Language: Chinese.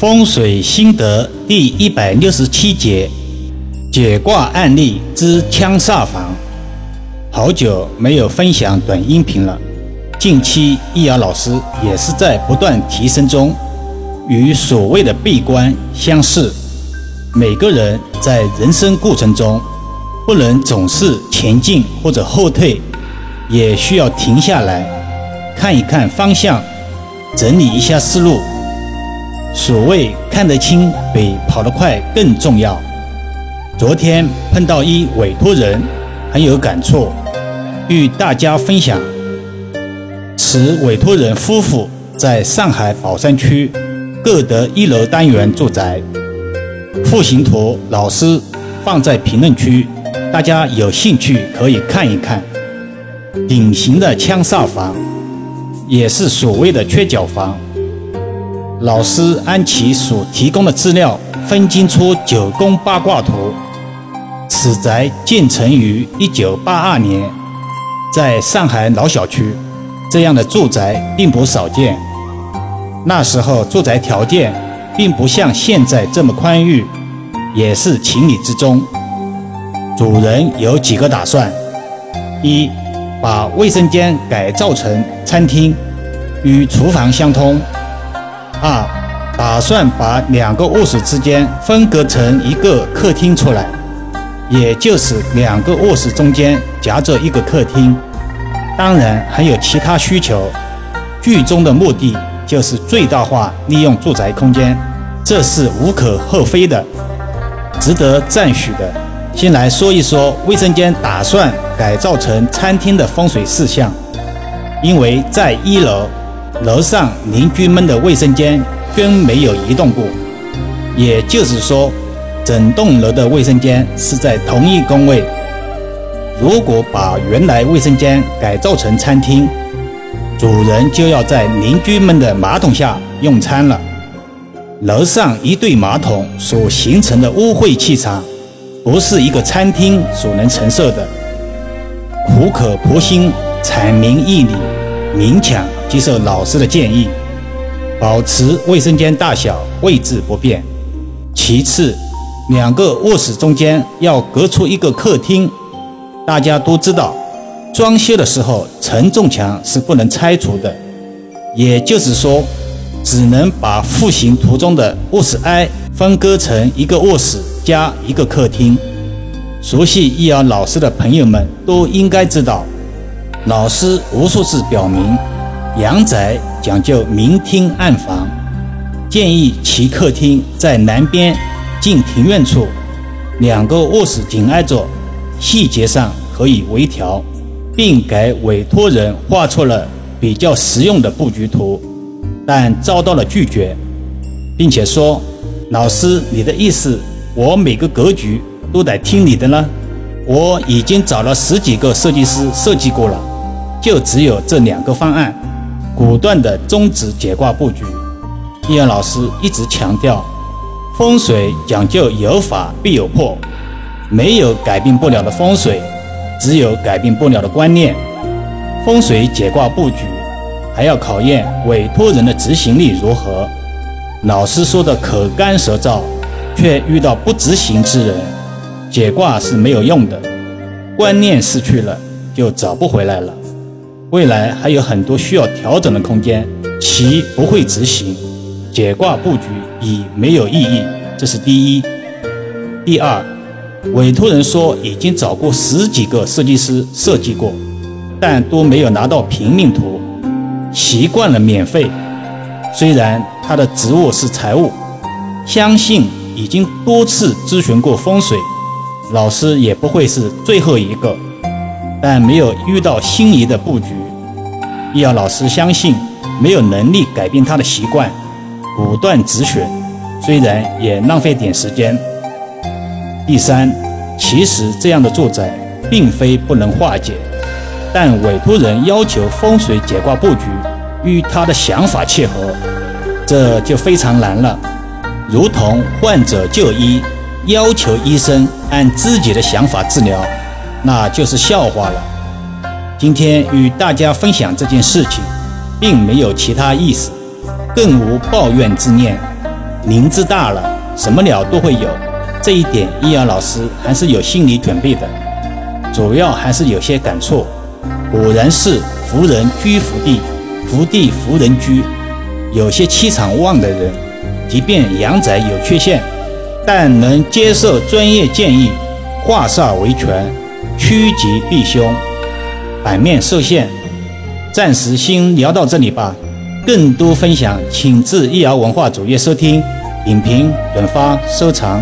风水心得第一百六十七节：解卦案例之枪煞房。好久没有分享短音频了，近期易遥老师也是在不断提升中，与所谓的闭关相似。每个人在人生过程中，不能总是前进或者后退，也需要停下来，看一看方向，整理一下思路。所谓看得清比跑得快更重要。昨天碰到一委托人，很有感触，与大家分享。此委托人夫妇在上海宝山区各得一楼单元住宅。户型图老师放在评论区，大家有兴趣可以看一看。典型的枪煞房，也是所谓的缺角房。老师按其所提供的资料分析出九宫八卦图。此宅建成于一九八二年，在上海老小区，这样的住宅并不少见。那时候住宅条件并不像现在这么宽裕，也是情理之中。主人有几个打算：一，把卫生间改造成餐厅，与厨房相通。二，打算把两个卧室之间分隔成一个客厅出来，也就是两个卧室中间夹着一个客厅。当然还有其他需求，剧中的目的就是最大化利用住宅空间，这是无可厚非的，值得赞许的。先来说一说卫生间打算改造成餐厅的风水事项，因为在一楼。楼上邻居们的卫生间均没有移动过，也就是说，整栋楼的卫生间是在同一工位。如果把原来卫生间改造成餐厅，主人就要在邻居们的马桶下用餐了。楼上一对马桶所形成的污秽气场，不是一个餐厅所能承受的。苦口婆心阐明义理，明强。接受老师的建议，保持卫生间大小位置不变。其次，两个卧室中间要隔出一个客厅。大家都知道，装修的时候承重墙是不能拆除的，也就是说，只能把户型图中的卧室 I 分割成一个卧室加一个客厅。熟悉易遥老师的朋友们都应该知道，老师无数次表明。阳宅讲究明厅暗房，建议其客厅在南边近庭院处，两个卧室紧挨着，细节上可以微调，并给委托人画出了比较实用的布局图，但遭到了拒绝，并且说：“老师，你的意思，我每个格局都得听你的呢？我已经找了十几个设计师设计过了，就只有这两个方案。”果断地终止解卦布局。易阳老师一直强调，风水讲究有法必有破，没有改变不了的风水，只有改变不了的观念。风水解卦布局还要考验委托人的执行力如何。老师说的口干舌燥，却遇到不执行之人，解卦是没有用的。观念失去了，就找不回来了。未来还有很多需要调整的空间，其不会执行，解卦布局已没有意义，这是第一。第二，委托人说已经找过十几个设计师设计过，但都没有拿到平面图，习惯了免费。虽然他的职务是财务，相信已经多次咨询过风水，老师也不会是最后一个。但没有遇到心仪的布局，易遥老师相信没有能力改变他的习惯，果断止损，虽然也浪费点时间。第三，其实这样的住宅并非不能化解，但委托人要求风水解卦布局与他的想法契合，这就非常难了。如同患者就医，要求医生按自己的想法治疗。那就是笑话了。今天与大家分享这件事情，并没有其他意思，更无抱怨之念，林子大了，什么鸟都会有，这一点易遥老师还是有心理准备的，主要还是有些感触。果然是福人居福地，福地福人居。有些气场旺的人，即便阳宅有缺陷，但能接受专业建议，化煞为权，趋吉避凶，版面受限。暂时先聊到这里吧。更多分享，请至易瑶文化主页收听、影评、转发、收藏。